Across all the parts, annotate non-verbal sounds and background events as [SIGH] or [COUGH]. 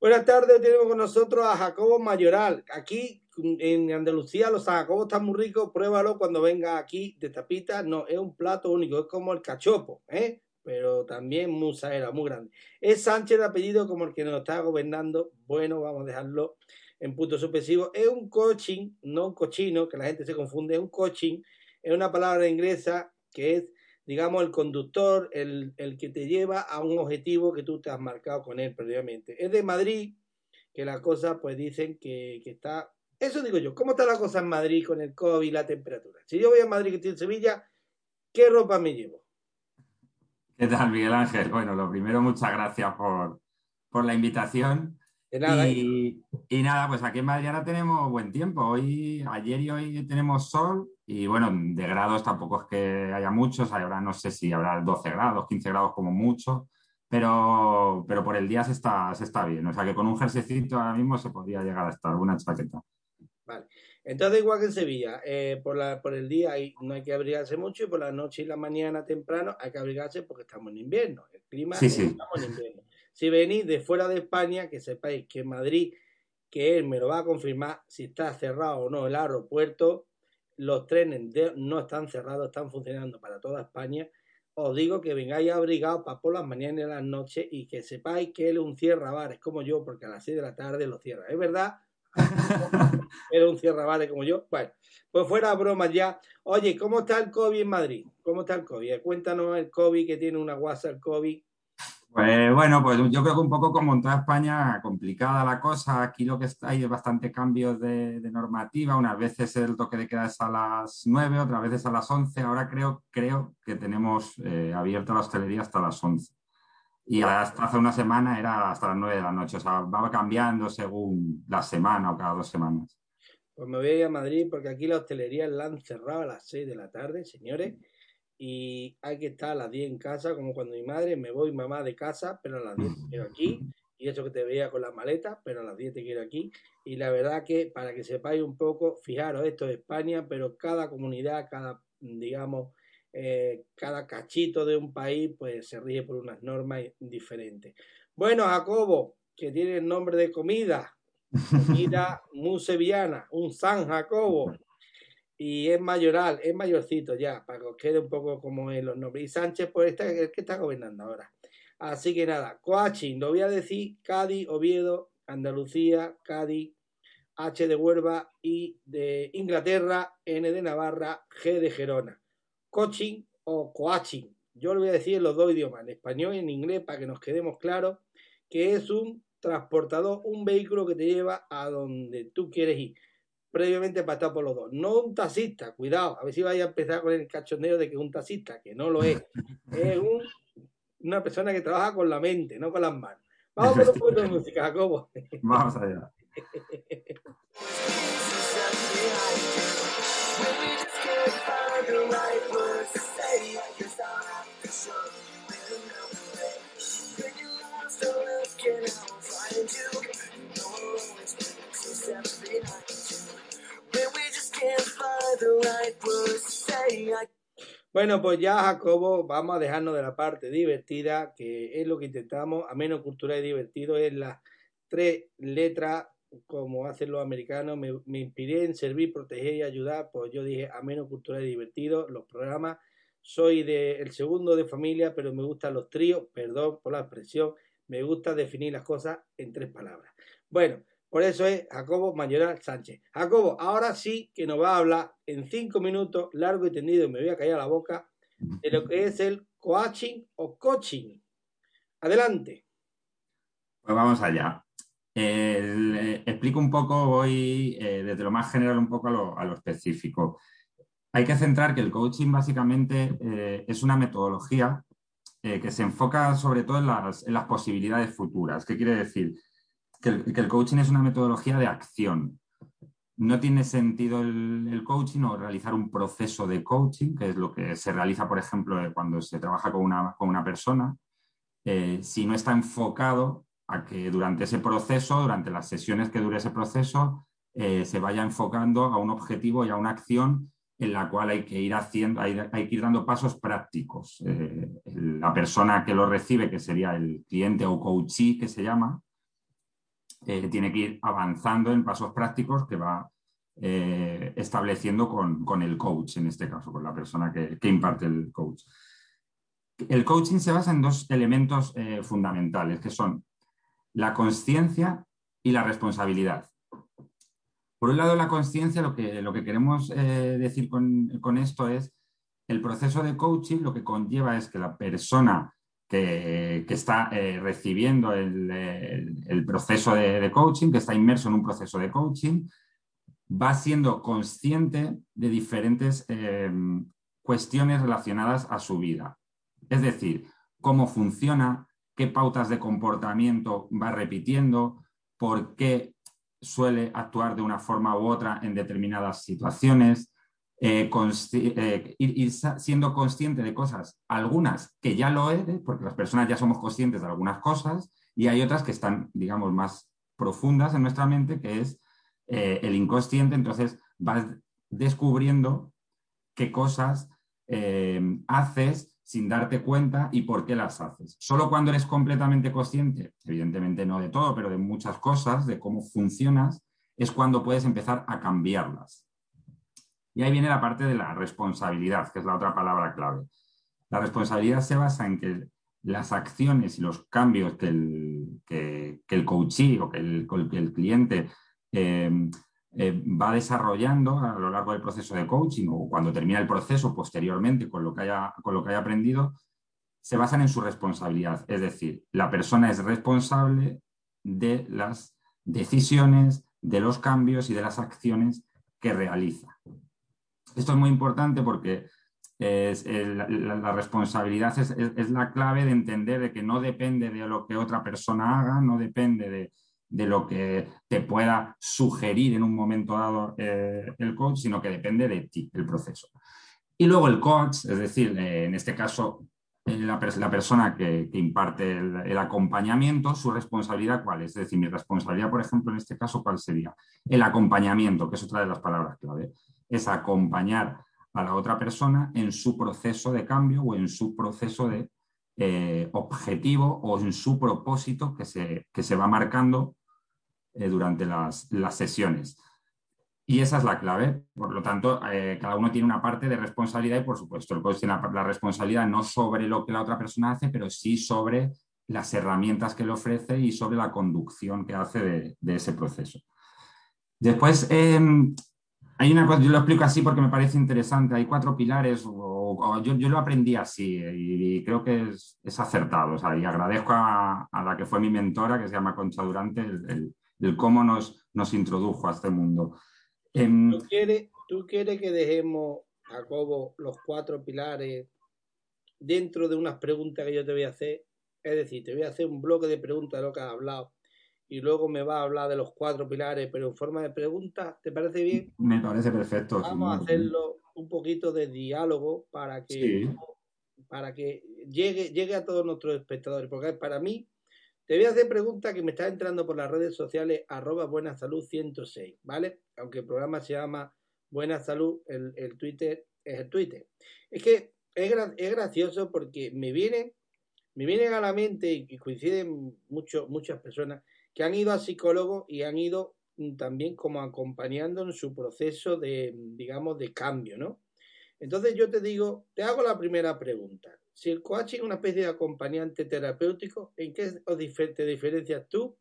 Buenas tardes, tenemos con nosotros a Jacobo Mayoral. Aquí en Andalucía los jacobos están muy ricos, pruébalo cuando venga aquí de tapita. No, es un plato único, es como el cachopo, ¿eh? pero también musaera, muy grande. Es Sánchez de apellido como el que nos está gobernando. Bueno, vamos a dejarlo en punto suspensivo. Es un coaching, no un cochino, que la gente se confunde, es un coaching, es una palabra inglesa que es digamos, el conductor, el, el, que te lleva a un objetivo que tú te has marcado con él previamente. Es de Madrid, que la cosa, pues dicen que, que, está... Eso digo yo, ¿cómo está la cosa en Madrid con el COVID y la temperatura? Si yo voy a Madrid que estoy en Sevilla, ¿qué ropa me llevo? ¿Qué tal, Miguel Ángel? Bueno, lo primero, muchas gracias por, por la invitación. De nada, y, y, nada, pues aquí en Madrid ahora tenemos buen tiempo. Hoy, ayer y hoy tenemos sol y bueno, de grados tampoco es que haya muchos. Ahora no sé si habrá 12 grados, 15 grados como mucho, pero, pero por el día se está, se está bien. O sea que con un jerseycito ahora mismo se podría llegar a estar, una chaqueta. Vale. Entonces, igual que en Sevilla, eh, por, la, por el día hay, no hay que abrigarse mucho y por la noche y la mañana temprano hay que abrigarse porque estamos en invierno. El clima sí, sí. estamos en invierno. Si venís de fuera de España, que sepáis que en Madrid, que él me lo va a confirmar si está cerrado o no el aeropuerto, los trenes de, no están cerrados, están funcionando para toda España. Os digo que vengáis abrigados para por las mañanas y las noches y que sepáis que él es un cierra bares como yo, porque a las 6 de la tarde lo cierra. ¿Es verdad? [LAUGHS] Era un cierra bares como yo. Bueno, pues fuera bromas ya. Oye, ¿cómo está el COVID en Madrid? ¿Cómo está el COVID? Cuéntanos el COVID, que tiene una guasa el COVID. Pues bueno, pues yo creo que un poco como en toda España, complicada la cosa. Aquí lo que está, hay es bastante cambios de, de, normativa. Unas veces el toque de queda es a las 9, otras veces a las 11. Ahora creo, creo que tenemos eh, abierta la hostelería hasta las 11. Y hasta hace una semana era hasta las 9 de la noche. O sea, va cambiando según la semana o cada dos semanas. Pues me voy a ir a Madrid porque aquí la hostelería la han cerrado a las 6 de la tarde, señores y hay que estar a las 10 en casa, como cuando mi madre, me voy mamá de casa, pero a las 10 te quiero aquí, y eso que te veía con las maletas, pero a las 10 te quiero aquí, y la verdad que para que sepáis un poco, fijaros, esto es España, pero cada comunidad, cada, digamos, eh, cada cachito de un país, pues se rige por unas normas diferentes. Bueno, Jacobo, que tiene el nombre de comida, comida [LAUGHS] muy sevillana, un San Jacobo, y es mayoral, es mayorcito ya, para que os quede un poco como en los nombres. Y Sánchez, pues está, es que está gobernando ahora. Así que nada, coaching, lo voy a decir, Cádiz, Oviedo, Andalucía, Cádiz, H de Huelva y de Inglaterra, N de Navarra, G de Gerona. Coaching o coaching. Yo lo voy a decir en los dos idiomas, en español y en inglés, para que nos quedemos claros que es un transportador, un vehículo que te lleva a donde tú quieres ir previamente pasado por los dos. No un taxista, cuidado, a ver si vaya a empezar con el cachondeo de que es un taxista, que no lo es. [LAUGHS] Es un, una persona que trabaja con la mente, no con las manos. Vamos con un poco de música, Jacobo. Vamos allá. [LAUGHS] Bueno, pues ya, Jacobo, vamos a dejarnos de la parte divertida, que es lo que intentamos, a menos cultural y divertido, es las tres letras, como hacen los americanos, me, inspiré en servir, proteger y ayudar, pues yo dije a menos cultural y divertido, los programas, soy de, el segundo de familia, pero me gustan los tríos, perdón por la expresión, me gusta definir las cosas en tres palabras. Bueno, Por eso es Jacobo Mayoral Sánchez. Jacobo, ahora sí que nos va a hablar en cinco minutos, largo y tendido, me voy a callar la boca, de lo que es el coaching o coaching. Adelante. Pues vamos allá. Eh, explico un poco, voy eh, desde lo más general un poco a lo, específico. Hay que centrar que el coaching básicamente eh, es una metodología que se enfoca sobre todo en las, posibilidades futuras. ¿Qué quiere decir? Que el, coaching es una metodología de acción. No tiene sentido el, coaching o realizar un proceso de coaching, que es lo que se realiza, por ejemplo, cuando se trabaja con una, con una persona, si no está enfocado a que durante ese proceso, durante las sesiones que dure ese proceso, eh, se vaya enfocando a un objetivo y a una acción en la cual hay que ir haciendo, hay, que ir dando pasos prácticos. Eh, la persona que lo recibe, que sería el cliente o coachee que se llama, eh, tiene que ir avanzando en pasos prácticos que va estableciendo con, el coach, en este caso, con la persona que, imparte el coach. El coaching se basa en dos elementos fundamentales, que son la conciencia y la responsabilidad. Por un lado, la conciencia, lo que, lo que queremos eh, decir con, esto es el proceso de coaching, lo que conlleva es que la persona que, está eh, recibiendo el, proceso de, coaching, que está inmerso en un proceso de coaching, va siendo consciente de diferentes eh, cuestiones relacionadas a su vida. Es decir, cómo funciona, qué pautas de comportamiento va repitiendo, por qué suele actuar de una forma u otra en determinadas situaciones, eh, eh, ir, siendo consciente de cosas, algunas que ya lo eres, porque las personas ya somos conscientes de algunas cosas, y hay otras que están, digamos, más profundas en nuestra mente, que es eh, el inconsciente, entonces vas descubriendo qué cosas haces sin darte cuenta y por qué las haces. Solo cuando eres completamente consciente, evidentemente no de todo, pero de muchas cosas, de cómo funcionas, es cuando puedes empezar a cambiarlas. Y ahí viene la parte de la responsabilidad, que es la otra palabra clave. La responsabilidad se basa en que las acciones y los cambios que el, que, el coachee o que el, cliente eh, eh, va desarrollando a lo largo del proceso de coaching o cuando termina el proceso posteriormente con lo que haya, con lo que haya aprendido, se basan en su responsabilidad. Es decir, la persona es responsable de las decisiones, de los cambios y de las acciones que realiza. Esto es muy importante porque la, responsabilidad es, es, la clave de entender de que no depende de lo que otra persona haga, no depende de, de lo que te pueda sugerir en un momento dado eh, el coach, sino que depende de ti, el proceso. Y luego el coach, es decir, eh, en este caso, eh, la, persona que, imparte el, acompañamiento, su responsabilidad cuál es? Es decir, mi responsabilidad, por ejemplo, en este caso, ¿cuál sería? El acompañamiento, que es otra de las palabras clave, es acompañar a la otra persona en su proceso de cambio o en su proceso de objetivo o en su propósito que se, que se va marcando eh, durante las, sesiones. Y esa es la clave. Por lo tanto, eh, cada uno tiene una parte de responsabilidad y, por supuesto, el coach tiene la, responsabilidad no sobre lo que la otra persona hace, pero sí sobre las herramientas que le ofrece y sobre la conducción que hace de, ese proceso. Después, em, hay una cosa, yo lo explico así porque me parece interesante. Hay cuatro pilares, o, yo, lo aprendí así y, creo que es, acertado. y agradezco a, la que fue mi mentora, que se llama Concha Durante, el del cómo nos, nos introdujo a este mundo. Em, ¿Tú, quieres, ¿Tú quieres que dejemos, Jacobo, los cuatro pilares dentro de unas preguntas que yo te voy a hacer? Es decir, te voy a hacer un bloque de preguntas de lo que has hablado y luego me va a hablar de los cuatro pilares, pero en forma de preguntas. ¿Te parece bien? Me parece perfecto. Vamos a hacerlo un poquito de diálogo para que, para que llegue, llegue a todos nuestros espectadores, porque para mí te voy a hacer preguntas que me están entrando por las redes sociales, arroba buena salud 106, ¿vale? Aunque el programa se llama Buena Salud, el, Twitter es el Twitter. Es que es, gracioso porque me vienen, me vienen a la mente y coinciden mucho, muchas personas que han ido a psicólogos y han ido también como acompañando en su proceso de, digamos, de cambio, ¿no? Entonces yo te digo, te hago la primera pregunta. Si el coaching es una especie de acompañante terapéutico, ¿en qué te diferencias tú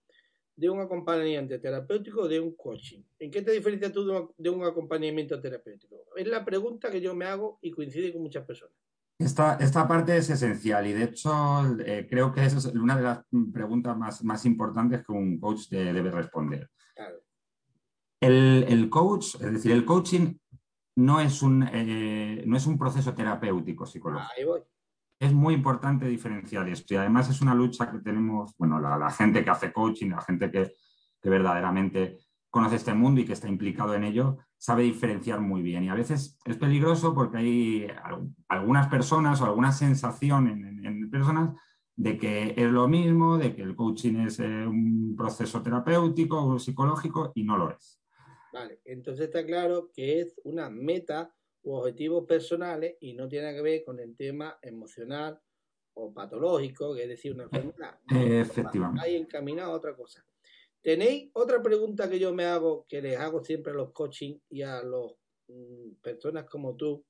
de un acompañamiento terapéutico o de un coaching? ¿En qué te diferencias tú de un acompañamiento terapéutico? Es la pregunta que yo me hago y coincide con muchas personas. Esta, esta parte es esencial y de hecho eh, creo que esa es una de las preguntas más, más importantes que un coach de- debe responder. Claro. El, el coach, es decir, el coaching no es un, eh, no es un proceso terapéutico psicológico. Ahí voy. Es muy importante diferenciar esto y además es una lucha que tenemos, bueno, la, la gente que hace coaching, la gente que, que verdaderamente conoce este mundo y que está implicado en ello, sabe diferenciar muy bien. Y a veces es peligroso porque hay al- algunas personas o alguna sensación en, en- personas de que es lo mismo, de que el coaching es eh, un proceso terapéutico o psicológico y no lo es. Vale, entonces está claro que es una meta u objetivos personales y no tiene que ver con el tema emocional o patológico, que es decir, una enfermedad. Efectivamente. Hay encaminado a otra cosa. ¿Tenéis otra pregunta que yo me hago, que les hago siempre a los coaching y a las personas como tú?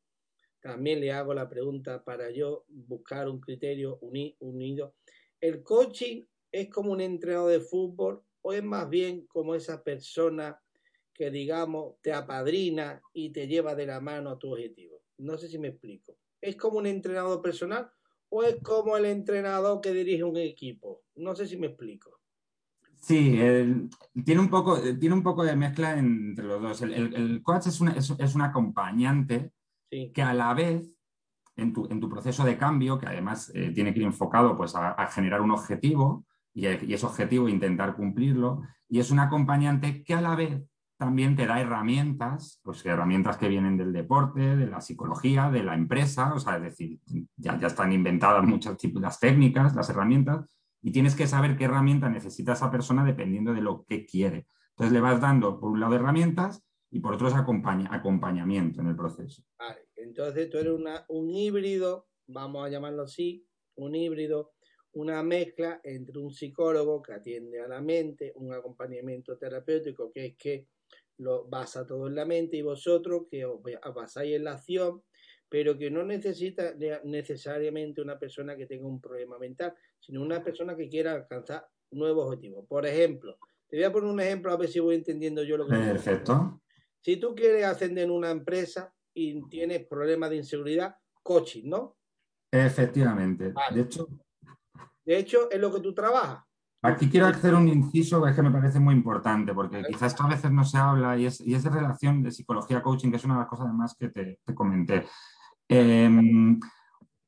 También le hago la pregunta para yo buscar un criterio uni- unido. ¿El coaching es como un entrenador de fútbol o es más bien como esa persona que, digamos, te apadrina y te lleva de la mano a tu objetivo? No sé si me explico. ¿Es como un entrenador personal o es como el entrenador que dirige un equipo? No sé si me explico. Sí, el- tiene, un poco, tiene un poco de mezcla entre los dos. El, el- el coach es, una- es- es un acompañante Sí, que a la vez, en tu, en tu proceso de cambio, que además eh, tiene que ir enfocado pues, a, a generar un objetivo y, y ese objetivo intentar cumplirlo, y es un acompañante que a la vez también te da herramientas, pues herramientas que vienen del deporte, de la psicología, de la empresa, o sea, es decir, ya, ya están inventadas muchas tipos, las técnicas, las herramientas, y tienes que saber qué herramienta necesita esa persona dependiendo de lo que quiere. Entonces le vas dando, por un lado, herramientas y por otro, es acompaña- acompañamiento en el proceso. vale. Entonces tú eres una, un híbrido, vamos a llamarlo así, un híbrido, una mezcla entre un psicólogo que atiende a la mente, un acompañamiento terapéutico que es que lo basa todo en la mente y vosotros que os basáis en la acción, pero que no necesita ne- necesariamente una persona que tenga un problema mental, sino una persona que quiera alcanzar nuevos objetivos. Por ejemplo, te voy a poner un ejemplo a ver si voy entendiendo yo lo que... Perfecto. Si tú quieres ascender en una empresa y tienes problemas de inseguridad, coaching, ¿no? Efectivamente. Vale. De hecho, De hecho, es lo que tú trabajas. aquí quiero hacer un inciso que es que me parece muy importante, porque quizás esto a veces no se habla y es, y es de relación de psicología coaching, que es una de las cosas además que te, te comenté. Eh, un,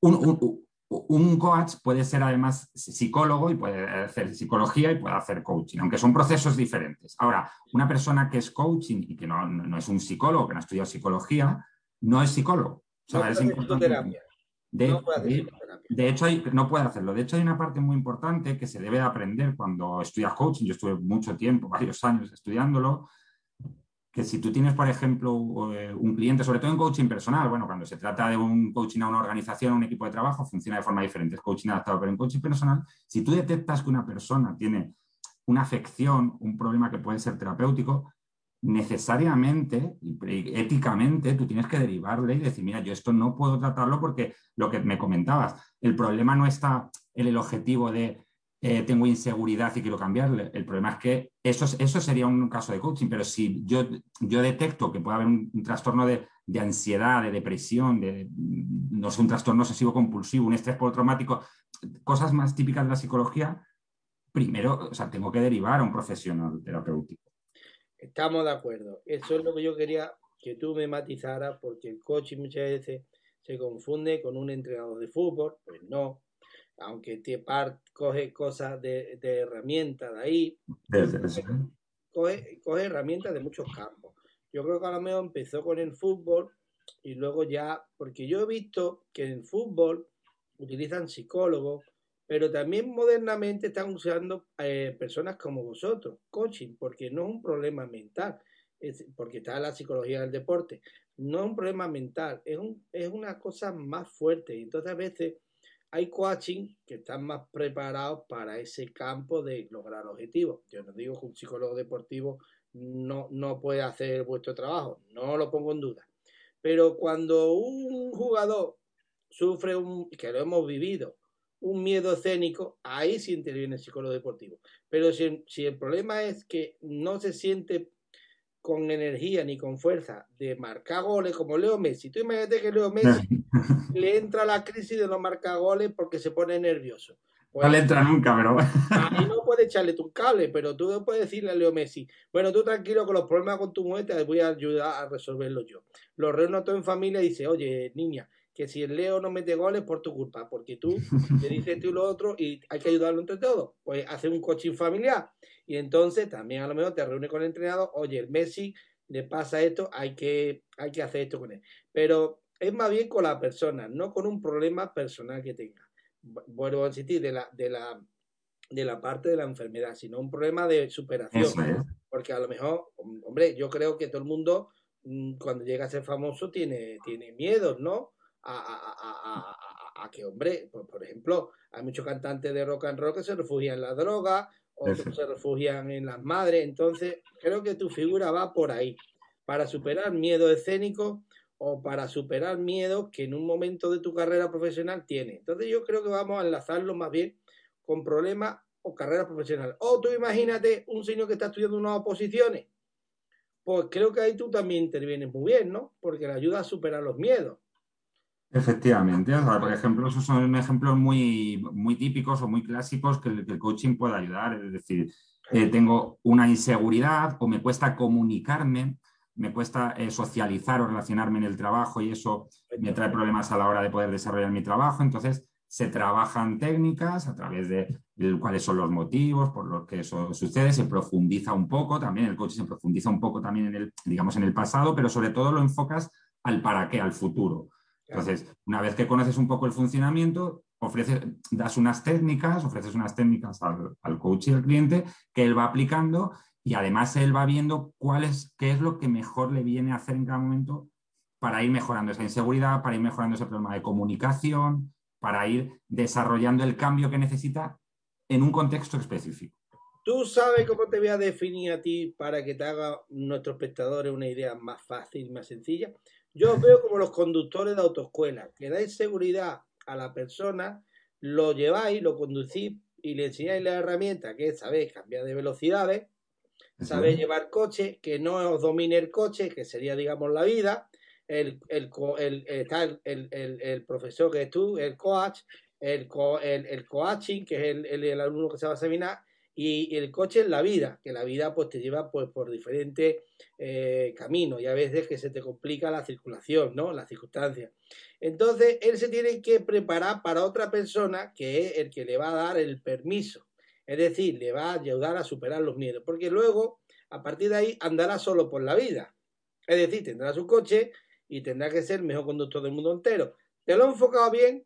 un- un coach puede ser además psicólogo y puede hacer psicología y puede hacer coaching, aunque son procesos diferentes. Ahora, una persona que es coaching y que no, no- es un psicólogo, que no ha estudiado psicología, no es psicólogo. O sea, No es importante. De- No puede hacer de- hecho, hay- no puede hacerlo. De hecho, hay una parte muy importante que se debe de aprender cuando estudias coaching. Yo estuve mucho tiempo, varios años estudiándolo. Que si tú tienes, por ejemplo, eh, un cliente, sobre todo en coaching personal, bueno, cuando se trata de un coaching a una organización, a un equipo de trabajo, funciona de forma diferente. Es coaching adaptado, pero en coaching personal, si tú detectas que una persona tiene una afección, un problema que puede ser terapéutico, necesariamente y éticamente tú tienes que derivarle y decir, mira, yo esto no puedo tratarlo porque lo que me comentabas, el problema no está en el objetivo de eh, tengo inseguridad y quiero cambiarle. El problema es que eso, es- eso sería un caso de coaching, pero si yo, yo detecto que puede haber un, trastorno de, de ansiedad, de depresión, de, no sé, un trastorno obsesivo compulsivo, un estrés postraumático, cosas más típicas de la psicología, primero, o sea, tengo que derivar a un profesional terapéutico. Estamos de acuerdo. Eso es lo que yo quería que tú me matizaras, porque el coaching muchas veces se confunde con un entrenador de fútbol. Pues no. Aunque te coge cosas de, de herramientas de ahí, Desde coge, coge herramientas de muchos campos. Yo creo que a lo mejor empezó con el fútbol y luego ya, porque yo he visto que en el fútbol utilizan psicólogos, pero también modernamente están usando eh, personas como vosotros, coaching, porque no es un problema mental, es, porque está la psicología del deporte, no es un problema mental, es, un, es una cosa más fuerte. Y entonces a veces hay coaching que están más preparados para ese campo de lograr objetivos. Yo no digo que un psicólogo deportivo no, no puede hacer vuestro trabajo, no lo pongo en duda. Pero cuando un jugador sufre un, que lo hemos vivido, un miedo escénico, ahí sí interviene el psicólogo deportivo. Pero si, si el problema es que no se siente con energía ni con fuerza de marcar goles como Leo Messi. Tú imagínate que Leo [LAUGHS] Messi le entra la crisis de no marcar goles porque se pone nervioso. Pues, no le entra nunca, pero... Ahí no puedes echarle tu cable, pero tú puedes decirle a Leo Messi, bueno, tú tranquilo con los problemas con tu mujer, te voy a ayudar a resolverlo yo. Lo reúno todo en familia y dice, oye, niña, que si el Leo no mete goles por tu culpa, porque tú [LAUGHS] le dices tú lo otro y hay que ayudarlo entre todos. Pues hace un coaching familiar y entonces también a lo mejor te reúne con el entrenador, oye, el Messi le pasa esto, hay que, hay que hacer esto con él. Pero es más bien con la persona, no con un problema personal que tenga vuelvo a insistir, de la, de la, de la parte de la enfermedad, sino un problema de superación. Porque a lo mejor, hombre, yo creo que todo el mundo, mm, cuando llega a ser famoso, tiene, tiene miedos, ¿no? A, a, a, que, hombre, por, por, ejemplo, hay muchos cantantes de rock and roll que se refugian en la droga, otros se refugian en las madres. Entonces, creo que tu figura va por ahí. Para superar miedo escénico, o para superar miedos que en un momento de tu carrera profesional tienes. Entonces yo creo que vamos a enlazarlo más bien con problemas o carrera profesional. O tú imagínate un señor que está estudiando unas oposiciones. Pues creo que ahí tú también intervienes muy bien, ¿no? Porque le ayuda a superar los miedos. Efectivamente, por ejemplo, esos son ejemplos muy, muy típicos o muy clásicos que el, coaching puede ayudar. Es decir, eh, tengo una inseguridad o me cuesta comunicarme me cuesta eh, socializar o relacionarme en el trabajo y eso me trae problemas a la hora de poder desarrollar mi trabajo. Entonces, se trabajan técnicas a través de, cuáles son los motivos por los que eso sucede, se profundiza un poco también, el coche se profundiza un poco también en el, digamos, en el pasado, pero sobre todo lo enfocas al para qué, al futuro. Entonces, una vez que conoces un poco el funcionamiento, ofreces, das unas técnicas, ofreces unas técnicas al, al coach y al cliente que él va aplicando y además él va viendo cuál es, qué es lo que mejor le viene a hacer en cada momento para ir mejorando esa inseguridad, para ir mejorando ese problema de comunicación, para ir desarrollando el cambio que necesita en un contexto específico. ¿Tú sabes cómo te voy a definir a ti para que te haga nuestros espectadores una idea más fácil, más sencilla? Yo os veo como los conductores de autoescuela, que dais seguridad a la persona, lo lleváis, lo conducís y le enseñáis la herramienta, que es, saber cambiar de velocidades, saber llevar coche, que no os domine el coche, que sería, digamos, la vida, el, el, el, está el, el, profesor que es tú, el coach, el, el, coaching, que es el, alumno que se va a examinar, y, el coche es la vida, que la vida pues te lleva pues por diferentes eh, caminos y a veces que se te complica la circulación, ¿no? Las circunstancias. Entonces, él se tiene que preparar para otra persona que es el que le va a dar el permiso es decir, le va a ayudar a superar los miedos, porque luego, a partir de ahí, andará solo por la vida. Es decir, tendrá su coche y tendrá que ser el mejor conductor del mundo entero. ¿Te lo he enfocado bien?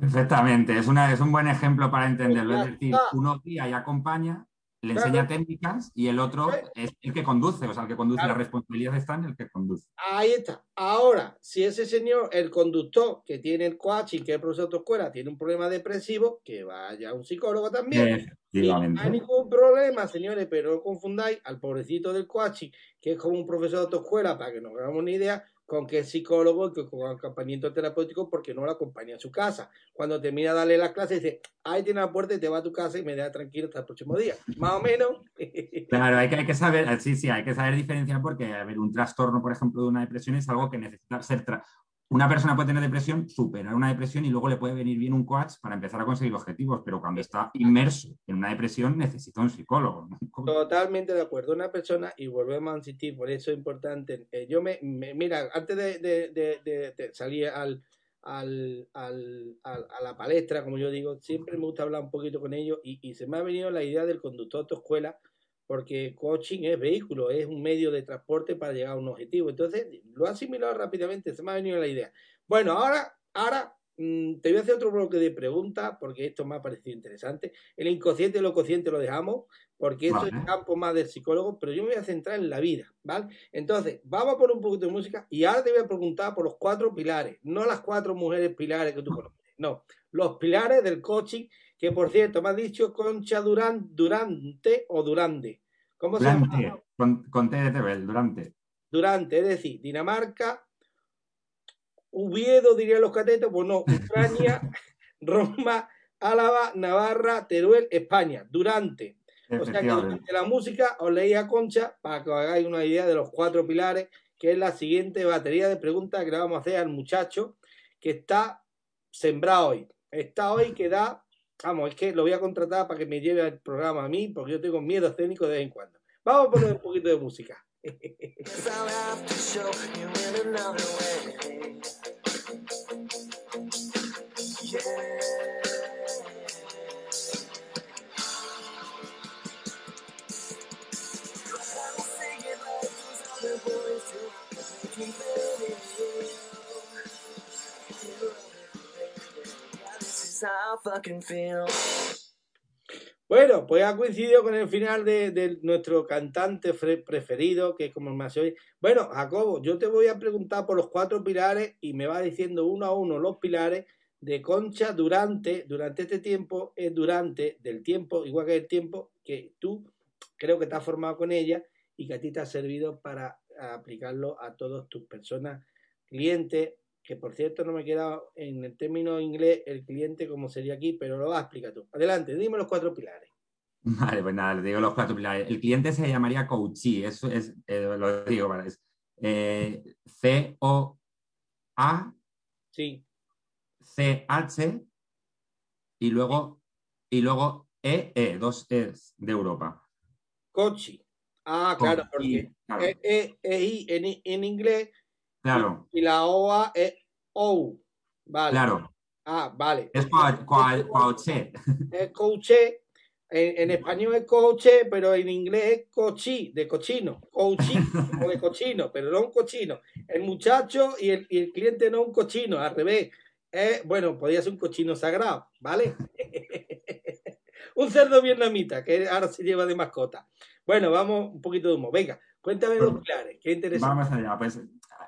Perfectamente, es, una, es un buen ejemplo para entenderlo. Es decir, uno guía y acompaña le enseña técnicas y el otro es el que conduce, o sea, el que conduce, la responsabilidad está en el que conduce. Ahí está. Ahora, si ese señor, el conductor que tiene el coaching, que es profesor de autoescuela, tiene un problema depresivo, que vaya a un psicólogo también. no hay ningún problema, señores, pero no confundáis al pobrecito del coaching, que es como un profesor de autoescuela, para que nos hagamos una idea, con qué psicólogo y con acompañamiento terapéutico porque no lo acompaña a su casa. Cuando termina de darle la clase, dice, ahí tiene la puerta y te va a tu casa y me deja tranquilo hasta el próximo día. Más o menos. [LAUGHS] Claro, hay que, hay que saber, sí, sí, hay que saber diferenciar porque, a ver, un trastorno, por ejemplo, de una depresión es algo que necesita ser, una persona puede tener depresión, superar una depresión y luego le puede venir bien un coach para empezar a conseguir objetivos, pero cuando está inmerso en una depresión necesita un psicólogo. Totalmente de acuerdo. Una persona, y volvemos a insistir, por eso es importante, eh, yo me, mira, antes de, salir al, al, al, a la palestra, como yo digo, siempre me gusta hablar un poquito con ellos y, y se me ha venido la idea del conductor de escuela porque coaching es vehículo, es un medio de transporte para llegar a un objetivo. Entonces, lo ha asimilado rápidamente, se me ha venido la idea. Bueno, ahora, ahora mm, te voy a hacer otro bloque de preguntas, porque esto me ha parecido interesante. El inconsciente y lo consciente lo dejamos, porque esto es campo más del psicólogo, pero yo me voy a centrar en la vida, ¿vale? Entonces, vamos a poner un poquito de música y ahora te voy a preguntar por los cuatro pilares, no las cuatro mujeres pilares que tú conoces, no, los pilares del coaching que por cierto me ha dicho Concha Durante o Durante. ¿Cómo se llama? Con, con T de Durante. Durante, es decir, Dinamarca, Uviedo, dirían los catetos, pues no, Ucrania, [LAUGHS] Roma, Álava, Navarra, Teruel, España. Durante. O sea que durante la música os leía Concha para que os hagáis una idea de los cuatro pilares, que es la siguiente batería de preguntas que le vamos a hacer al muchacho que está sembrado hoy. Está hoy que da, vamos, es que lo voy a contratar para que me lleve al programa a mí, porque yo tengo miedo escénico de vez en cuando. Vamos a poner un poquito de música. [LAUGHS] [LAUGHS] Bueno, pues ha coincidido con el final de, nuestro cantante preferido, que es como más hoy. Bueno, Jacobo, yo te voy a preguntar por los cuatro pilares y me va diciendo uno a uno los pilares de Concha durante, durante este tiempo, es durante del tiempo, igual que el tiempo que tú creo que te has formado con ella y que a ti te ha servido para aplicarlo a todas tus personas, clientes, que por cierto no me he quedado en el término inglés el cliente como sería aquí, pero lo vas a explicar tú. Adelante, dime los cuatro pilares. Vale, pues nada, le digo los cuatro pilares. El cliente se llamaría Coachee, eso es, eh, lo digo, vale, es eh, C-O-A sí. C-H y luego, y luego E-E, dos E's de Europa. Coachee. Ah, claro, porque E-E-I en inglés Claro. Y, la OA es O. Vale. Claro. Ah, vale. Es coche. Es coche. En, español es coche, pero en inglés es cochi, de cochino. Cochi, o de cochino, pero no un cochino. El muchacho y el, y el cliente no un cochino, al revés. Bueno, podría ser un cochino sagrado, ¿vale? [LAUGHS] un cerdo vietnamita que ahora se lleva de mascota. Bueno, vamos un poquito de humo. Venga, cuéntame los pilares, qué interesante. Vamos allá, pues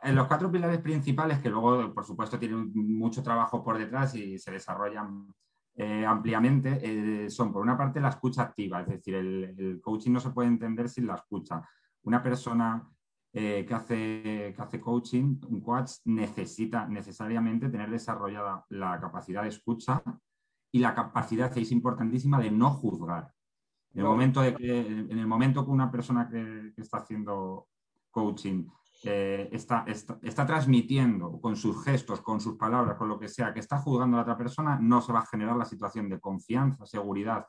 en los cuatro pilares principales, que luego, por supuesto, tienen mucho trabajo por detrás y se desarrollan eh, ampliamente, eh, son por una parte la escucha activa, es decir, el, coaching no se puede entender sin la escucha. Una persona eh, que, hace, que hace coaching, un coach, necesita necesariamente tener desarrollada la capacidad de escucha y la capacidad, es importantísima, de no juzgar. En el momento, de que, en el momento que una persona que está haciendo coaching eh, está, está, transmitiendo con sus gestos, con sus palabras, con lo que sea, que está juzgando a la otra persona, no se va a generar la situación de confianza, seguridad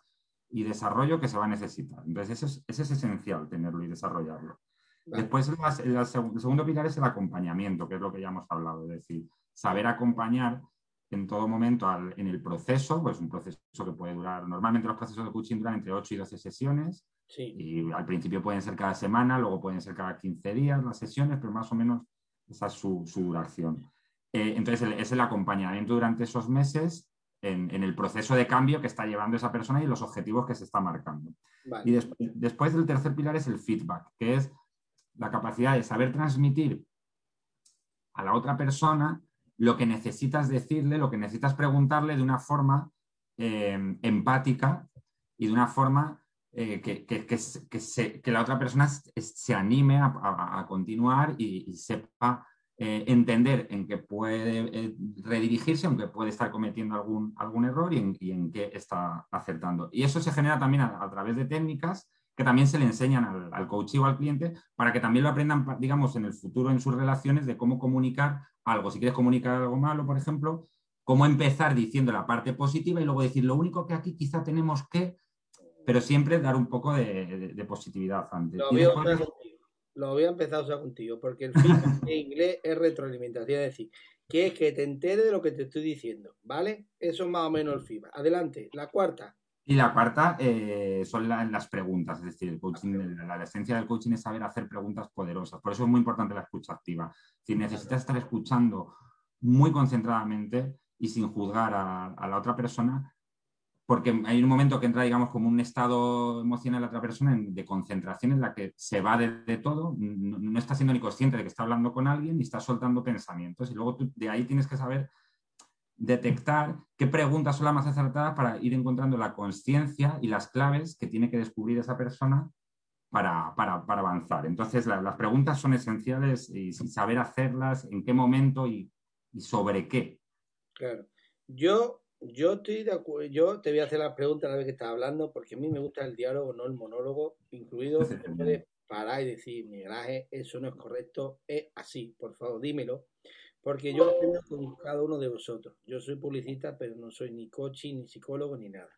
y desarrollo que se va a necesitar. Entonces, eso es, es esencial tenerlo y desarrollarlo. Después, el, segundo pilar es el acompañamiento, que es lo que ya hemos hablado, es decir, saber acompañar en todo momento en el proceso, pues un proceso que puede durar, normalmente los procesos de coaching duran entre 8 y 12 sesiones, y al principio pueden ser cada semana, luego pueden ser cada 15 días las sesiones, pero más o menos esa es su, duración. Eh, entonces, es el acompañamiento durante esos meses en, el proceso de cambio que está llevando esa persona y los objetivos que se está marcando. Y después el tercer pilar es el feedback, que es la capacidad de saber transmitir a la otra persona lo que necesitas decirle, lo que necesitas preguntarle de una forma eh, empática y de una forma eh, que, que, la otra persona se, anime a, continuar y, sepa eh, entender en qué puede eh, redirigirse, aunque puede estar cometiendo algún, algún error y en, qué está acertando. Y eso se genera también a, través de técnicas que también se le enseñan al, al coach o al cliente para que también lo aprendan, digamos, en el futuro en sus relaciones de cómo comunicar algo. Si quieres comunicar algo malo, por ejemplo, cómo empezar diciendo la parte positiva y luego decir lo único que aquí quizá tenemos que pero siempre dar un poco de, positividad antes. Lo voy, a empezar a usar contigo, porque el feedback en [LAUGHS] inglés es retroalimentación, es decir, que es que te entere de lo que te estoy diciendo, ¿vale? Eso es más o menos el feedback. Adelante, la cuarta. Y la cuarta eh, son las preguntas, es decir, el coaching, la, esencia del coaching es saber hacer preguntas poderosas. Por eso es muy importante la escucha activa. Si necesitas estar escuchando muy concentradamente y sin juzgar a la otra persona, porque hay un momento que entra, digamos, como un estado emocional de la otra persona de concentración en la que se va de, todo, no, está siendo ni consciente de que está hablando con alguien y está soltando pensamientos. Y luego tú de ahí tienes que saber detectar qué preguntas son las más acertadas para ir encontrando la conciencia y las claves que tiene que descubrir esa persona para, para, avanzar. Entonces, las preguntas son esenciales y saber hacerlas, en qué momento y, y sobre qué. Claro. Yo yo estoy de acuerdo, yo te voy a hacer las preguntas a la vez que estás hablando, porque a mí me gusta el diálogo, no el monólogo, incluido te puedes parar y decir, Miguel Ángel, eso no es correcto, es así, por favor, dímelo, porque yo aprendo con cada uno de vosotros. Yo soy publicista, pero no soy ni coaching, ni psicólogo, ni nada.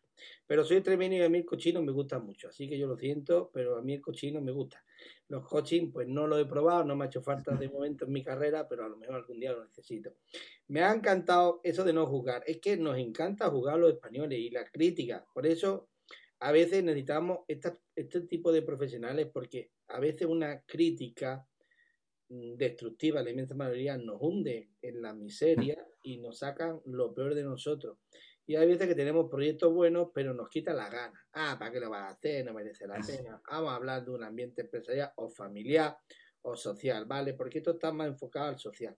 Pero soy tremendo y a mí el cochino me gusta mucho, así que yo lo siento, pero a mí el cochino me gusta. Los coaching, pues no lo he probado, no me ha hecho falta de momento en mi carrera, pero a lo mejor algún día lo necesito. Me ha encantado eso de no jugar. Es que nos encanta jugar los españoles y la crítica. Por eso a veces necesitamos este tipo de profesionales, porque a veces una crítica mm, destructiva, la inmensa mayoría, nos hunde en la miseria y nos sacan lo peor de nosotros. Y hay veces que tenemos proyectos buenos, pero nos quita la gana. Ah, ¿para qué lo vas a hacer? No merece la pena. Vamos a hablar de un ambiente empresarial o familiar o social, ¿vale? Porque esto está más enfocado al social.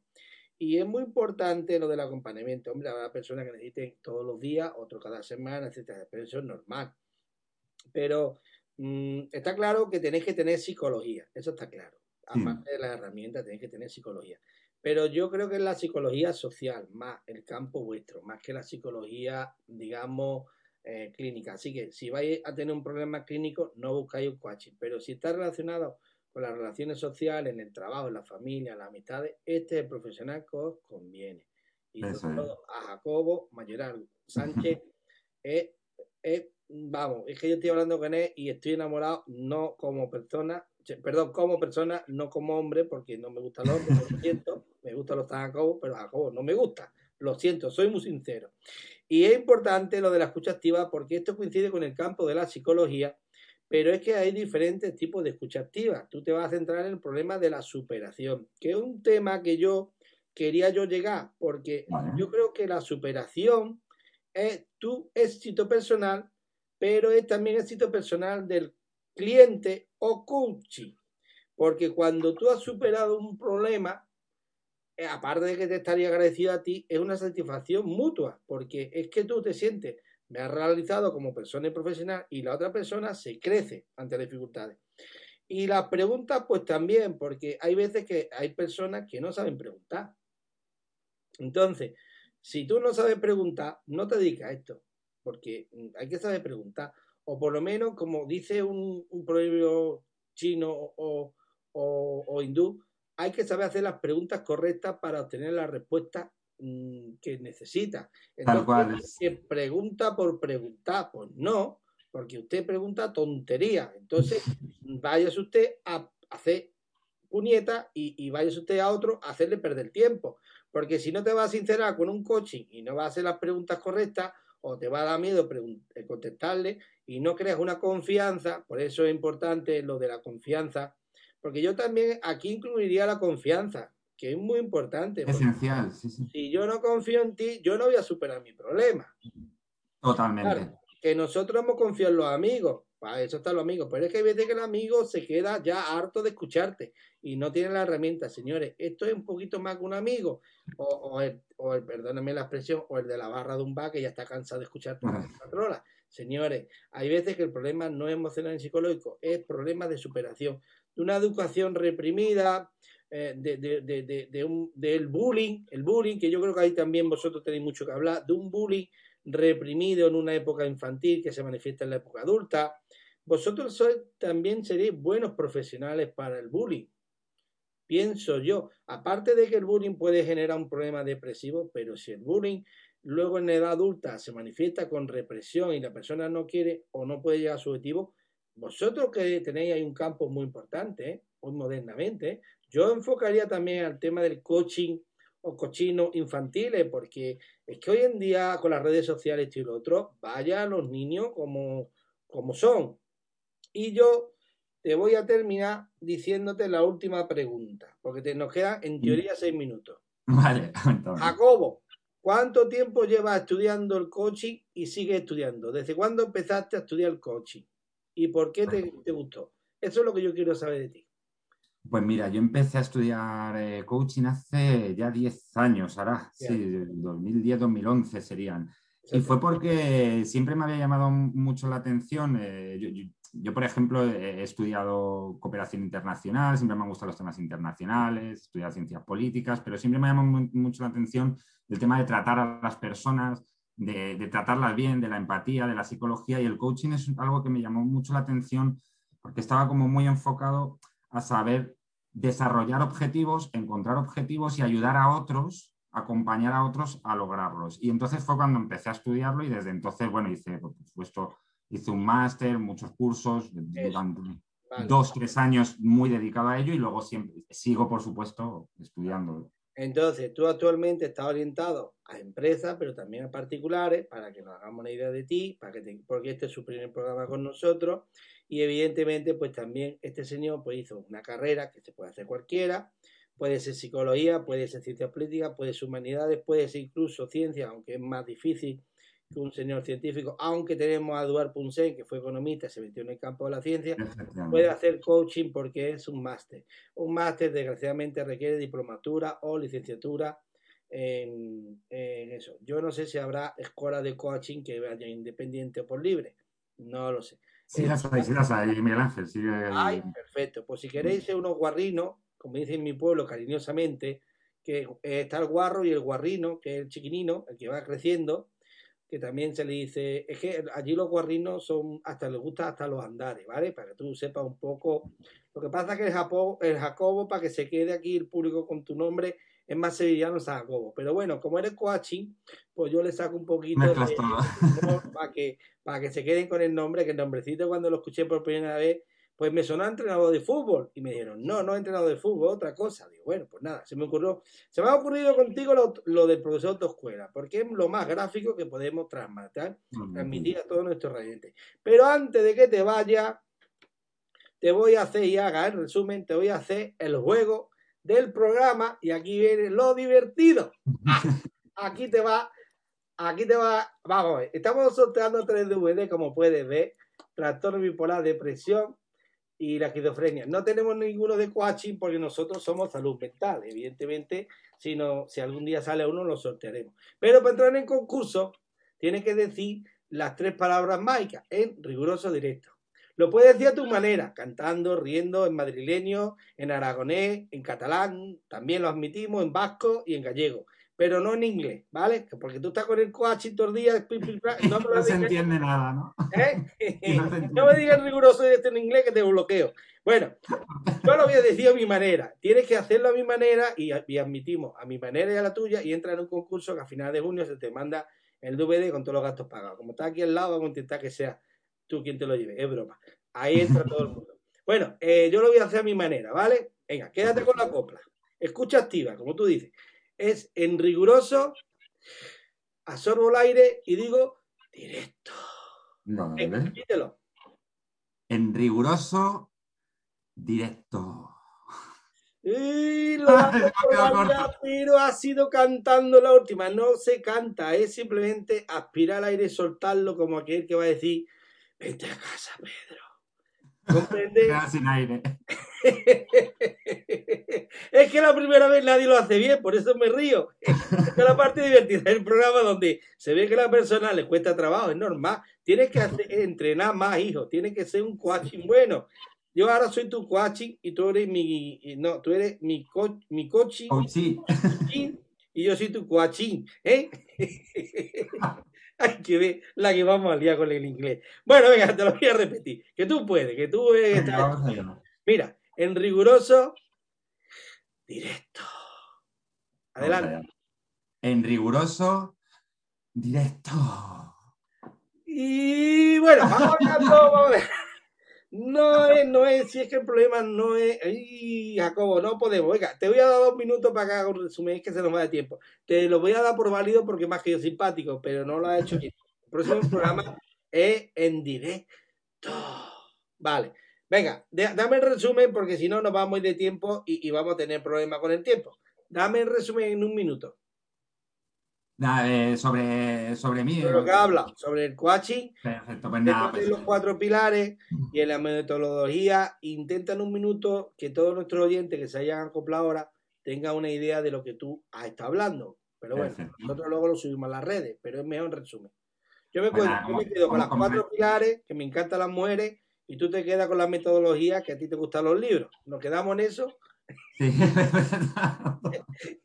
Y es muy importante lo del acompañamiento. Hombre, habrá personas que necesiten todos los días, otros cada semana, etcétera. Pero eso es normal. Pero mm, está claro que tenéis que tener psicología. Eso está claro. Aparte de las herramientas, tenéis que tener psicología. Pero yo creo que es la psicología social, más el campo vuestro, más que la psicología, digamos, eh, clínica. Así que si vais a tener un problema clínico, no buscáis un coaching. Pero si está relacionado con las relaciones sociales, en el trabajo, en la familia, en las amistades, este es el profesional que os conviene. Y sobre todo a Jacobo Mayoral [LAUGHS] Sánchez es, vamos, es que yo estoy hablando con él y estoy enamorado no como persona, perdón, como persona, no como hombre, porque no me gusta el hombre, lo [LAUGHS] siento, me gustan los Jacobo, pero Jacobo no me gusta, lo siento, soy muy sincero. Y es importante lo de la escucha activa porque esto coincide con el campo de la psicología, pero es que hay diferentes tipos de escucha activa. Tú te vas a centrar en el problema de la superación, que es un tema que yo quería yo llegar, porque yo creo que la superación es tu éxito personal, pero es también éxito personal del cliente o coaching. Porque cuando tú has superado un problema, eh, aparte de que te estaría agradecido a ti, es una satisfacción mutua, porque es que tú te sientes, me has realizado como persona y profesional y la otra persona se crece ante las dificultades. Y las preguntas, pues también, porque hay veces que hay personas que no saben preguntar. Entonces, si tú no sabes preguntar, no te dedicas a esto, porque mm, hay que saber preguntar o por lo menos, como dice un, proverbio chino o, hindú, hay que saber hacer las preguntas correctas para obtener la respuesta mm, que necesita. Entonces, que pregunta por preguntar, pues no, porque usted pregunta tontería. Entonces, [LAUGHS] váyase usted a hacer puñeta y, y váyase usted a otro a hacerle perder tiempo. Porque si no te vas a sincerar con un coaching y no vas a hacer las preguntas correctas, o te va a dar miedo eh, contestarle y no creas una confianza, por eso es importante lo de la confianza, porque yo también aquí incluiría la confianza, que es muy importante. Esencial, sí, sí. Si yo no confío en ti, yo no voy a superar mi problema. Totalmente. que nosotros hemos confiado en los amigos, para eso están los amigos, pero es que hay veces que el amigo se queda ya harto de escucharte y no tiene la herramienta, señores, esto es un poquito más que un amigo, o, o, el, o el, perdónenme la expresión, o el de la barra de un bar que ya está cansado de escucharte. Señores, hay veces que el problema no es emocional y psicológico, es problema de superación, de una educación reprimida, eh, de, de, de, de, un, del bullying, el bullying, que yo creo que ahí también vosotros tenéis mucho que hablar, de un bullying reprimido en una época infantil que se manifiesta en la época adulta. Vosotros sois, también seréis buenos profesionales para el bullying. Pienso yo, aparte de que el bullying puede generar un problema depresivo, pero si el bullying luego en la edad adulta se manifiesta con represión y la persona no quiere o no puede llegar a su objetivo, vosotros que tenéis ahí un campo muy importante, ¿eh? muy modernamente, yo enfocaría también al tema del coaching o cochinos infantiles, porque es que hoy en día con las redes sociales y lo otro, vaya los niños como, como son. Y yo te voy a terminar diciéndote la última pregunta, porque te, nos quedan en teoría seis minutos. [LAUGHS] Vale, [LAUGHS] Jacobo, ¿cuánto tiempo llevas estudiando el coaching y sigues estudiando? ¿Desde cuándo empezaste a estudiar el coaching? ¿Y por qué te, te gustó? Eso es lo que yo quiero saber de ti. Pues mira, yo empecé a estudiar eh, coaching hace ya 10 años, ahora, sí, 2010-2011 serían. Y fue porque siempre me había llamado mucho la atención. Eh, yo, por ejemplo, he estudiado cooperación internacional, siempre me han gustado los temas internacionales, he estudiado ciencias políticas, pero siempre me ha llamado mucho la atención el tema de tratar a las personas, de, de tratarlas bien, de la empatía, de la psicología y el coaching es algo que me llamó mucho la atención porque estaba como muy enfocado a saber desarrollar objetivos, encontrar objetivos y ayudar a otros, acompañar a otros a lograrlos. Y entonces fue cuando empecé a estudiarlo y desde entonces, bueno, hice, por supuesto, hice un máster, muchos cursos, durante dos, tres años muy dedicado a ello y luego siempre sigo, por supuesto, estudiando. Entonces, tú actualmente estás orientado a empresas, pero también a particulares, para que nos hagamos una idea de ti, para que porque este es su primer programa con nosotros. Y evidentemente, pues también este señor pues, hizo una carrera que se puede hacer cualquiera. Puede ser psicología, puede ser ciencia política, puede ser humanidades, puede ser incluso ciencia, aunque es más difícil que un señor científico, aunque tenemos a Eduard Punsen, que fue economista, se metió en el campo de la ciencia, puede hacer coaching porque es un máster. Un máster, desgraciadamente, requiere diplomatura o licenciatura en, eso. Yo no sé si habrá escuelas de coaching que vayan independiente o por libre, no lo sé. Sí, las hay, sí las hay, Miguel Ángel. Ay, perfecto. Pues si queréis ser unos guarrinos, como dicen en mi pueblo cariñosamente, que está el guarro y el guarrino, que es el chiquinino, el que va creciendo, que también se le dice, es que allí los guarrinos son, hasta les gusta hasta los andares, ¿vale? Para que tú sepas un poco. Lo que pasa es que el, Jacobo, el Jacobo, para que se quede aquí el público con tu nombre, es más sevillano Jacobo. Pero bueno, como eres coaching, pues yo le saco un poquito de, para que, para que se queden con el nombre, que el nombrecito cuando lo escuché por primera vez pues me sonó entrenador de fútbol. Y me dijeron, no, no he entrenado de fútbol, otra cosa. Digo, bueno, pues nada, se me ocurrió, se me ha ocurrido contigo lo, del profesor de escuela, porque es lo más gráfico que podemos transmitir, transmitir a todos nuestros radiantes. Pero antes de que te vaya, te voy a hacer, y haga el resumen, te voy a hacer el juego del programa, y aquí viene lo divertido. [LAUGHS] aquí te va, aquí te va, vamos, estamos sorteando tres DVD, como puedes ver, trastorno bipolar, depresión, y la esquizofrenia. No tenemos ninguno de coaching porque nosotros somos salud mental. Evidentemente, si, no, si algún día sale uno, lo sortearemos. Pero para entrar en concurso, tienes que decir las tres palabras mágicas en riguroso directo. Lo puedes decir a tu manera, cantando, riendo, en madrileño, en aragonés, en catalán, también lo admitimos, en vasco y en gallego pero no en inglés, ¿vale? Porque tú estás con el coaching todos los días, no, [LAUGHS] no se entiende nada, ¿no? ¿Eh? [LAUGHS] no, [LAUGHS] me digas riguroso esto en inglés que te bloqueo. Bueno, yo lo voy a decir a mi manera. Tienes que hacerlo a mi manera y, admitimos a mi manera y a la tuya y entra en un concurso que a final de junio se te manda el DVD con todos los gastos pagados. Como está aquí al lado, vamos a intentar que sea tú quien te lo lleve. Es broma. Ahí entra todo el mundo. Bueno, eh, yo lo voy a hacer a mi manera, ¿vale? Venga, quédate con la copla. Escucha activa, como tú dices es en riguroso, absorbo el aire y digo directo. No, En riguroso, directo. Y la [LAUGHS] pero ha sido cantando la última. No se canta, es simplemente aspirar al aire soltarlo como aquel que va a decir, vente a casa, Pedro. ¿Comprende? [LAUGHS] sin aire. [LAUGHS] es que la primera vez nadie lo hace bien, por eso me río. es la parte divertida del programa donde se ve que a la persona le cuesta trabajo, es normal. Tienes que entrenar más, hijo. Tienes que ser un coaching bueno. Yo ahora soy tu coaching y tú eres mi, no, tú eres mi, co, mi coaching. Y yo soy tu coaching, ¿eh? [LAUGHS] Hay que ver la que vamos a liar con el inglés. Bueno, venga, te lo voy a repetir. Que tú puedes, que tú puedes. Mira, en riguroso directo. Adelante. En riguroso directo. Y bueno, vamos a ver. No es, no es, si es que el problema no es. Ay, Jacobo, no podemos. Venga, te voy a dar dos minutos para que haga un resumen, es que se nos va de tiempo. Te lo voy a dar por válido porque más que yo simpático, pero no lo ha hecho bien. El próximo programa es en directo. Vale. Venga, dame el resumen porque si no nos vamos de tiempo y, vamos a tener problemas con el tiempo. Dame el resumen en un minuto. Eh, sobre, sobre mí. Sobre lo que habla, sobre el coaching. Perfecto, pues nada. Pues los cuatro pilares y en la metodología. Intenta en un minuto que todos nuestros oyentes que se hayan acoplado ahora tengan una idea de lo que tú has estado hablando. Pero bueno, nosotros luego lo subimos a las redes, pero es mejor en resumen. Yo me, pues yo me quedo con las cuatro pilares, que me encantan las mujeres, y tú te quedas con la metodología que a ti te gustan los libros. ¿Nos quedamos en eso? Sí, [LAUGHS]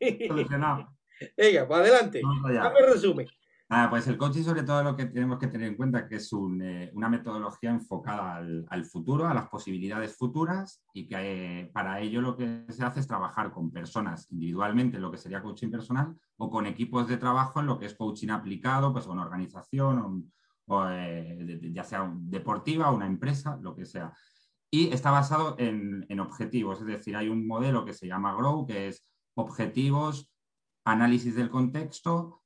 [LAUGHS] Venga, pues adelante. Dame resumen. Ah, pues el coaching sobre todo lo que tenemos que tener en cuenta que es eh, una metodología enfocada al, futuro, a las posibilidades futuras y que eh, para ello lo que se hace es trabajar con personas individualmente, lo que sería coaching personal, o con equipos de trabajo en lo que es coaching aplicado, pues una organización, o, eh, ya sea deportiva, una empresa, lo que sea. Y está basado en, en objetivos, es decir, hay un modelo que se llama GROW, que es objetivos, análisis del contexto,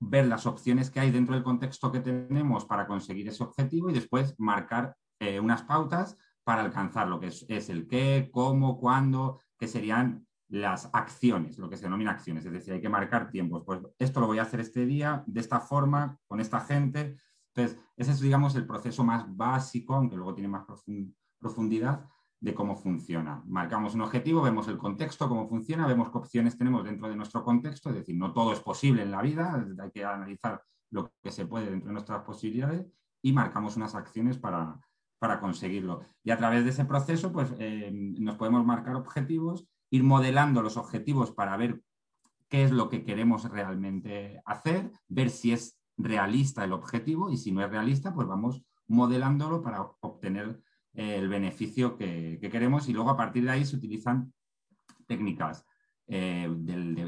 ver las opciones que hay dentro del contexto que tenemos para conseguir ese objetivo y después marcar eh, unas pautas para alcanzar lo que es, el qué, cómo, cuándo, que serían las acciones, lo que se denomina acciones, es decir, hay que marcar tiempos. Pues esto lo voy a hacer este día, de esta forma, con esta gente. Entonces, ese es, digamos, el proceso más básico, aunque luego tiene más profundidad, de cómo funciona. Marcamos un objetivo, vemos el contexto, cómo funciona, vemos qué opciones tenemos dentro de nuestro contexto, es decir, no todo es posible en la vida, hay que analizar lo que se puede dentro de nuestras posibilidades y marcamos unas acciones para, conseguirlo. Y a través de ese proceso, pues eh, nos podemos marcar objetivos, ir modelando los objetivos para ver qué es lo que queremos realmente hacer, ver si es realista el objetivo y si no es realista, pues vamos modelándolo para obtener el beneficio que, queremos y luego a partir de ahí se utilizan técnicas eh,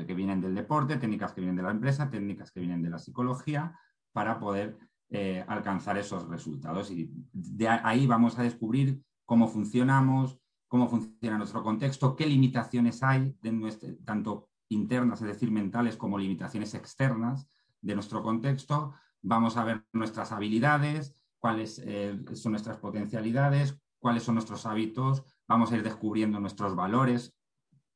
que vienen del deporte, técnicas que vienen de la empresa, técnicas que vienen de la psicología para poder eh, alcanzar esos resultados. Y de ahí vamos a descubrir cómo funcionamos, cómo funciona nuestro contexto, qué limitaciones hay, de tanto internas, es decir, mentales, como limitaciones externas de nuestro contexto. Vamos a ver nuestras habilidades, cuáles eh, son nuestras potencialidades, cuáles son nuestros hábitos, vamos a ir descubriendo nuestros valores,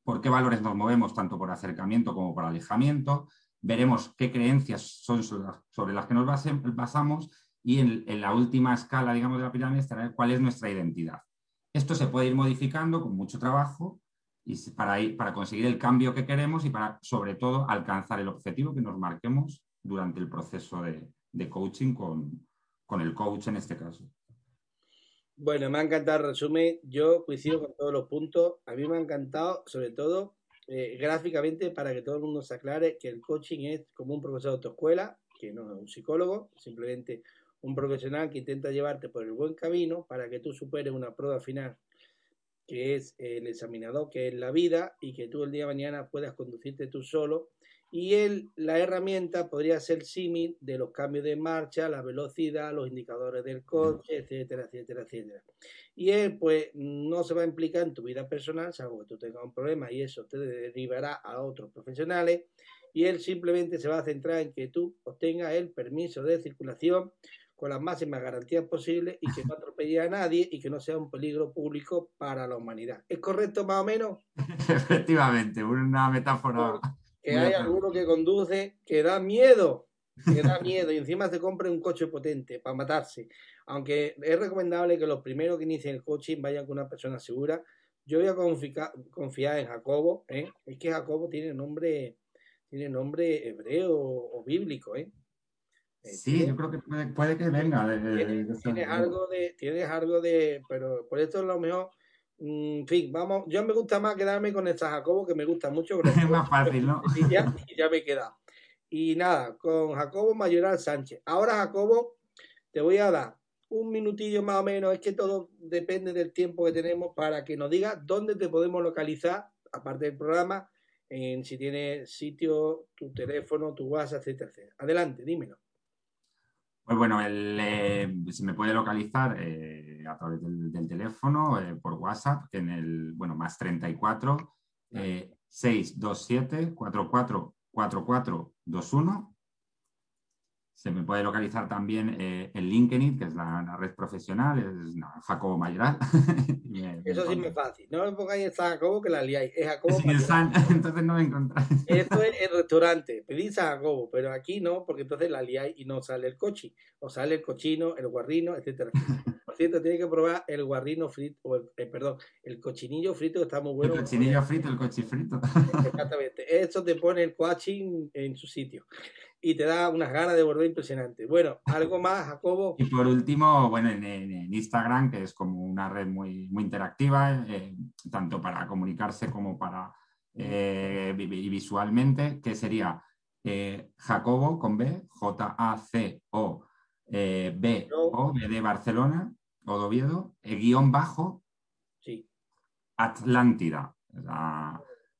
por qué valores nos movemos, tanto por acercamiento como por alejamiento, veremos qué creencias son sobre las que nos basamos y en, la última escala, digamos, de la pirámide estará cuál es nuestra identidad. Esto se puede ir modificando con mucho trabajo y para, ir, para conseguir el cambio que queremos y para, sobre todo, alcanzar el objetivo que nos marquemos durante el proceso de coaching con el coach en este caso. Bueno, me ha encantado el resumen. Yo coincido con todos los puntos. A mí me ha encantado, sobre todo, eh, gráficamente, para que todo el mundo se aclare que el coaching es como un profesor de autoescuela, que no es un psicólogo, simplemente un profesional que intenta llevarte por el buen camino para que tú superes una prueba final, que es el examinador, que es la vida, y que tú el día de mañana puedas conducirte tú solo y él, la herramienta podría ser símil de los cambios de marcha, la velocidad, los indicadores del coche, etcétera, etcétera, etcétera. Y él, pues, no se va a implicar en tu vida personal, salvo que tú tengas un problema y eso te derivará a otros profesionales. Y él simplemente se va a centrar en que tú obtengas el permiso de circulación con las máximas garantías posibles y que no atropelle a nadie y que no sea un peligro público para la humanidad. ¿Es correcto más o menos? [LAUGHS] Efectivamente, una metáfora que hay alguno que conduce que da miedo, que da miedo y encima se compre un coche potente para matarse. Aunque es recomendable que los primeros que inicien el coaching vayan con una persona segura. Yo voy a confiar, en Jacobo, ¿eh? es que Jacobo tiene nombre, tiene nombre hebreo o bíblico, ¿eh? eh sí, yo creo que puede, que venga. tienes, algo de, tienes algo de, pero por esto es lo mejor en fin, vamos, yo me gusta más quedarme con esta Jacobo, que me gusta mucho. [LAUGHS] Es más fácil, ¿no? [LAUGHS] Y ya, me he quedado. Y nada, con Jacobo Mayoral Sánchez. Ahora, Jacobo, te voy a dar un minutillo más o menos, es que todo depende del tiempo que tenemos para que nos digas dónde te podemos localizar, aparte del programa, en si tienes sitio, tu teléfono, tu WhatsApp, etcétera, etcétera. Adelante, dímelo. Pues bueno, eh, se me puede localizar eh, a través del, teléfono, eh, por WhatsApp, en el, bueno, más 34 627 444421 se me puede localizar también eh, en LinkedIn, que es la, red profesional, es Jacobo Mayoral. [LAUGHS] Eso sí me es fácil. No me pongáis en Jacobo que la liáis. Es Jacobo [LAUGHS] entonces no me encontráis. Esto es el restaurante. Pedís San Jacobo, pero aquí no, porque entonces la liáis y no sale el coche. O sale el cochino, el guarrino, etcétera. Cierto, tiene que probar el guarrino frito, o el, eh, perdón, el cochinillo frito que está muy bueno. El cochinillo frito, el cochifrito. [LAUGHS] Exactamente. Eso te pone el coaching en su sitio y te da unas ganas de volver impresionante. Bueno, ¿algo más, Jacobo? Y por último, bueno, en, Instagram, que es como una red muy, muy interactiva, eh, tanto para comunicarse como para eh, visualmente, que sería eh, Jacobo con B, J-A-C-O, B, O, B de Barcelona, o de Oviedo, eh, guion bajo, Sí. Atlántida.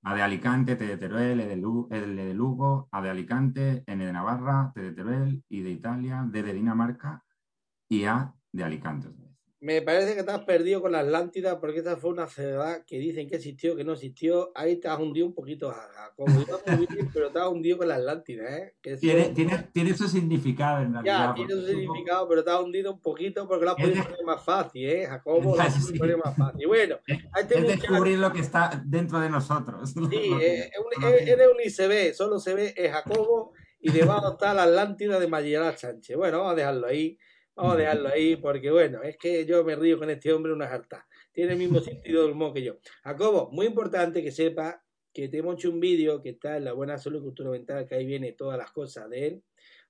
A de Alicante, T de Teruel, E de, Lu- L de Lugo, A de Alicante, N de Navarra, T de Teruel, I de Italia, D de Dinamarca y A de Alicante. Me parece que te has perdido con la Atlántida porque esta fue una ciudad que dicen que existió, que no existió. Ahí te has hundido un poquito, Jacobo. Ibas muy bien, pero te has hundido con la Atlántida, ¿eh? Que Tiene, tiene, tiene su significado en Ya, realidad. tiene su significado, pero te has hundido un poquito porque lo has podido de- poner más fácil, ¿eh, Jacobo? [LAUGHS] Lo has Sí, poner más fácil. Bueno, a [LAUGHS] este Es muchacho- descubrir lo que está dentro de nosotros. [LAUGHS] Sí, eh, es un- es- eres un ICB, solo se ve es Jacobo y debajo está la Atlántida de Mayoral Sánchez. Bueno, vamos a dejarlo ahí, vamos a dejarlo ahí porque bueno, es que yo me río con este hombre una harta. Tiene el mismo sentido del humor que yo. Jacobo, muy importante que sepa que te hemos hecho un vídeo que está en la Buena Salud y Cultura Mental, que ahí viene todas las cosas de él.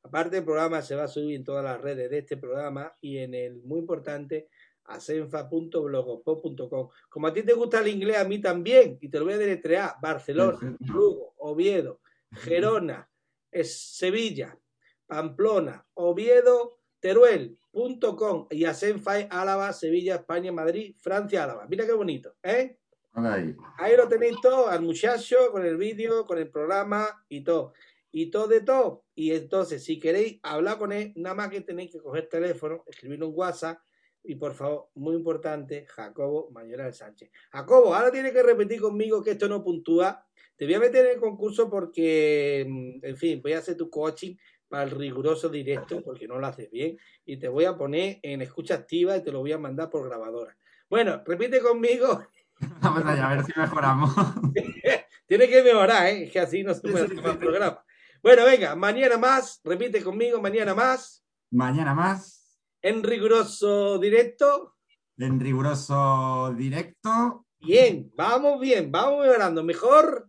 Aparte el programa se va a subir en todas las redes de este programa y en el muy importante asenfa.blogspot.com. Como a ti te gusta el inglés, a mí también, y te lo voy a deletrear, Barcelona. Lugo, Oviedo, Gerona, es Sevilla, Pamplona, Oviedo, Teruel.com y Asenfa es Álava, Sevilla, España, Madrid, Francia, Álava. Mira qué bonito, ¿eh? Ahí. Ahí lo tenéis todo, al muchacho, con el vídeo, con el programa y todo. Y todo de todo. Y entonces, si queréis hablar con él, nada más que tenéis que coger teléfono, escribir un WhatsApp y por favor, muy importante, Jacobo Mayoral Sánchez. Jacobo, ahora tienes que repetir conmigo que esto no puntúa. Te voy a meter en el concurso porque, mm, en fin, voy a hacer tu coaching para el riguroso directo porque no lo haces bien y te voy a poner en escucha activa y te lo voy a mandar por grabadora. Bueno, repite conmigo [LAUGHS] Vamos allá, a ver si mejoramos. [LAUGHS] Tiene que mejorar, ¿eh? Es que así no se puede hacer sí. programa. Bueno, venga, mañana más, repite conmigo, mañana más, Mañana más, en riguroso directo. en riguroso directo, Bien, vamos bien, vamos mejorando. Mejor,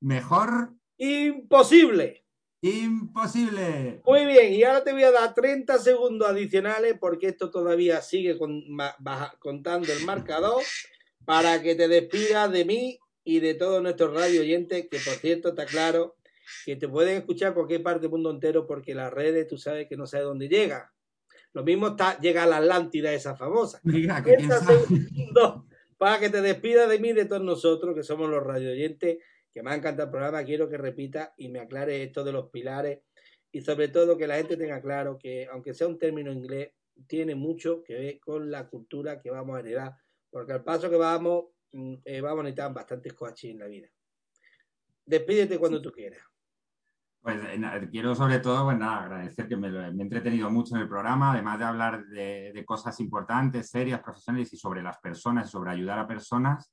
mejor imposible. Imposible. Muy bien, y ahora te voy a dar 30 segundos adicionales porque esto todavía sigue con- ma- baja- contando el marcador para que te despidas de mí y de todos nuestros radio oyentes, que por cierto está claro que te pueden escuchar cualquier parte del mundo entero porque las redes tú sabes que no sabes dónde llega. Lo mismo está, llega a la Atlántida esa famosa. [LAUGHS] Mira, que quién 30 sabe. segundos para que te despidas de mí y de todos nosotros, que somos los radio oyentes, que me ha encantado el programa. Quiero que repita y me aclare esto de los pilares y sobre todo que la gente tenga claro que, aunque sea un término inglés, tiene mucho que ver con la cultura que vamos a heredar, porque al paso que vamos, mm, eh, vamos a necesitar bastantes coaches en la vida. Despídete cuando tú quieras. Pues eh, quiero sobre todo pues, nada, agradecer que me, lo- me he entretenido mucho en el programa, además de hablar de, de cosas importantes, serias, profesionales y sobre las personas, sobre ayudar a personas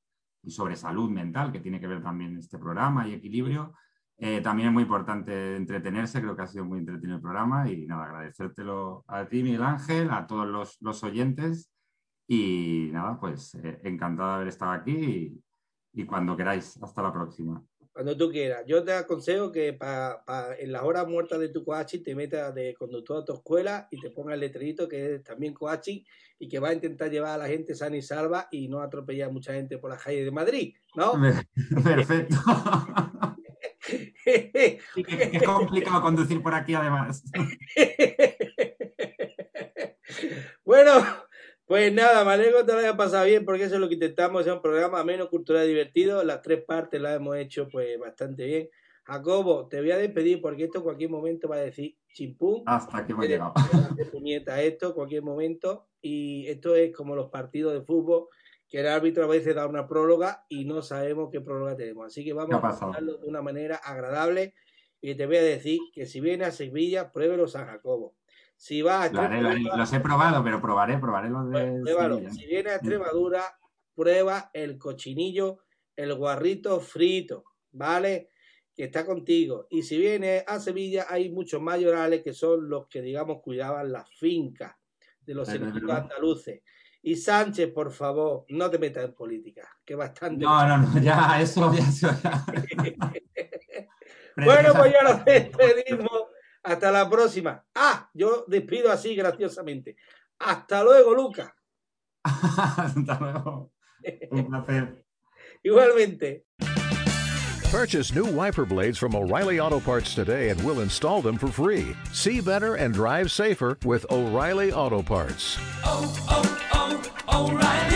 y sobre salud mental, que tiene que ver también este programa y equilibrio. Eh, también es muy importante entretenerse, creo que ha sido muy entretenido el programa y nada, agradecértelo a ti, Miguel Ángel, a todos los, los oyentes y nada, pues eh, encantado de haber estado aquí y, y cuando queráis, hasta la próxima. Cuando tú quieras. Yo te aconsejo que pa- pa- en las horas muertas de tu coaching te metas de conductor a tu escuela y te pongas el letrerito que es también coaching y que va a intentar llevar a la gente sana y salva y no atropellar a mucha gente por las calles de Madrid, ¿no? [LAUGHS] Perfecto. [LAUGHS] Sí, que, que es complicado conducir por aquí además. [LAUGHS] bueno, pues nada, me alegro que te lo haya pasado bien porque eso es lo que intentamos, es un programa menos cultural y divertido. Las tres partes las hemos hecho pues bastante bien. Jacobo, te voy a despedir porque esto en cualquier momento va a decir chimpún. Hasta que hemos llegado. puñeta esto cualquier momento y esto es como los partidos de fútbol que el árbitro a veces da una próloga y no sabemos qué próloga tenemos. Así que vamos ¿Qué ha a pasarlo de una manera agradable y te voy a decir que si vienes a Sevilla, pruébelo San Jacobo. Si vas a. Extremadura, Los he probado, pero probaré, probaré los de pruébalo. Si vienes a Extremadura, prueba el cochinillo, el guarrito frito, ¿vale? Que está contigo. Y si vienes a Sevilla, hay muchos mayorales que son los que, digamos, cuidaban las fincas de los verdad. andaluces. Y Sánchez, por favor, no te metas en política, que bastante. No, no, no, ya, eso, ya, eso, ya. [LAUGHS] [LAUGHS] [LAUGHS] Bueno, pues ya nos despedimos. Hasta la próxima. Ah, yo despido así graciosamente. Hasta luego, Lucas. [LAUGHS] Hasta luego. Un placer. [LAUGHS] Igualmente. Purchase new wiper blades from O'Reilly Auto Parts today and we'll install them for free. See better and drive safer with O'Reilly Auto Parts. oh, oh, O'Reilly